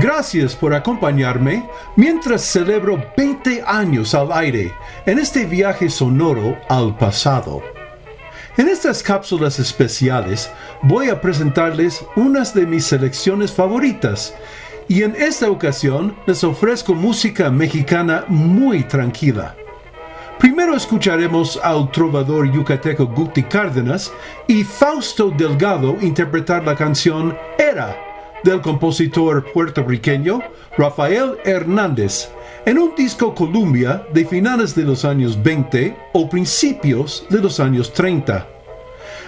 Gracias por acompañarme mientras celebro 20 años al aire en este viaje sonoro al pasado. En estas cápsulas especiales voy a presentarles unas de mis selecciones favoritas y en esta ocasión les ofrezco música mexicana muy tranquila. Primero escucharemos al trovador yucateco Guti Cárdenas y Fausto Delgado interpretar la canción Era del compositor puertorriqueño Rafael Hernández en un disco Columbia de finales de los años 20 o principios de los años 30.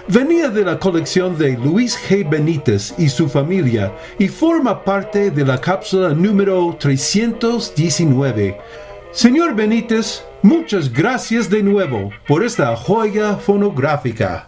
Venía de la colección de Luis G. Benítez y su familia y forma parte de la cápsula número 319. Señor Benítez, muchas gracias de nuevo por esta joya fonográfica.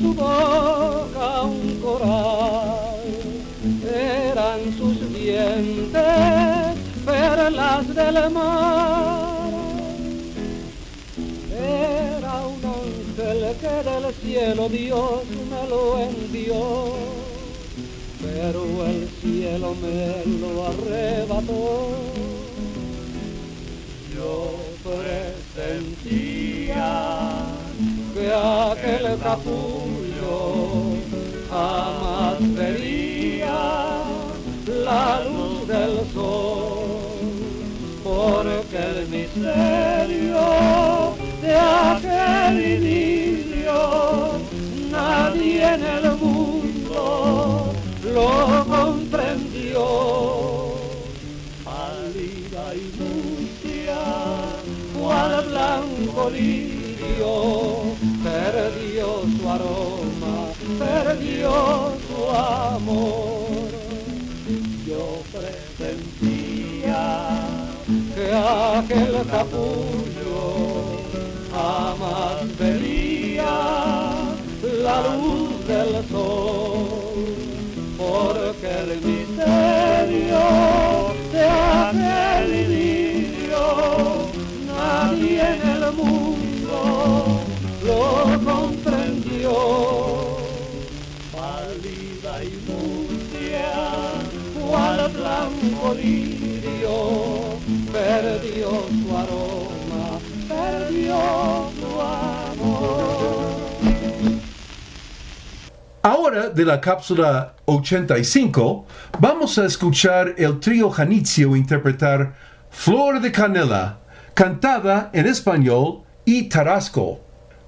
su boca un coral, eran sus dientes perlas del mar. Era un ángel que del cielo Dios me lo envió, pero el cielo me lo arrebató. Yo presentía que aquel capullo jamás vería la luz del sol, porque el misterio de aquel inicio nadie en el mundo lo comprendió. al blanco lirio, perdió su aroma, perdió su amor. Yo presentía que aquel capullo lirio, perdió su aroma, perdió su amor. Ahora de la cápsula 85 vamos a escuchar el trío Janitzio interpretar Flor de Canela cantada en español y tarasco.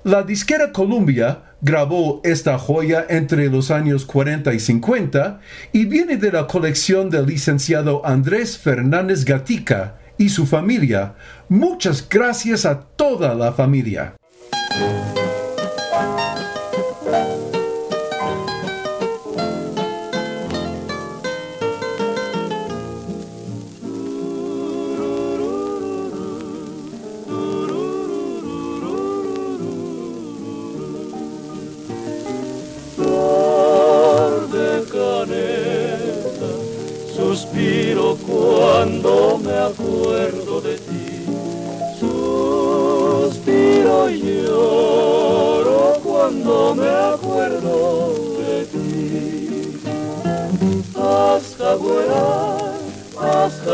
La disquera Columbia grabó esta joya entre los años 40 y 50 y viene de la colección del licenciado Andrés Fernández Gatica y su familia. Muchas gracias a toda la familia.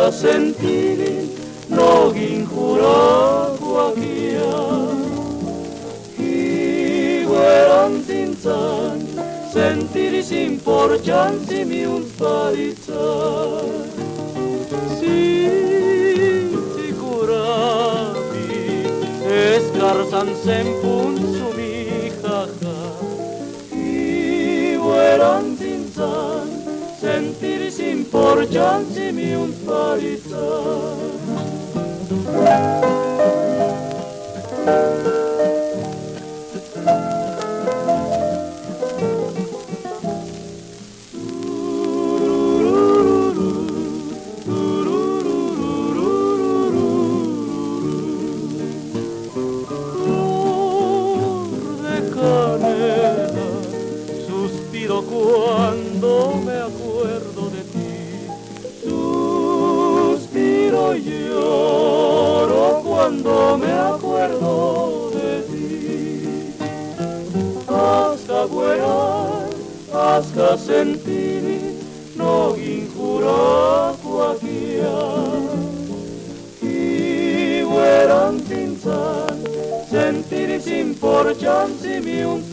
Hasta sentir, no ginjura guagia. Y gueran tintan, sentir sin por chansi mi un parizar. Si sentir sin por chansi mi un parizar. Hasta sentir, no injura cualquiera y gueran tintan, sentir sin por chansi mi un.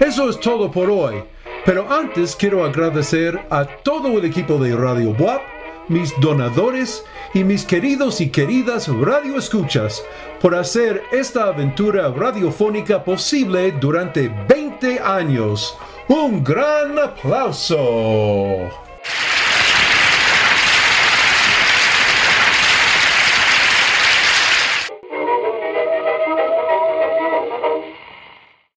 Eso es todo por hoy, pero antes quiero agradecer a todo el equipo de Radio WAP, mis donadores y mis queridos y queridas radioescuchas por hacer esta aventura radiofónica posible durante 20 años. Un gran aplauso.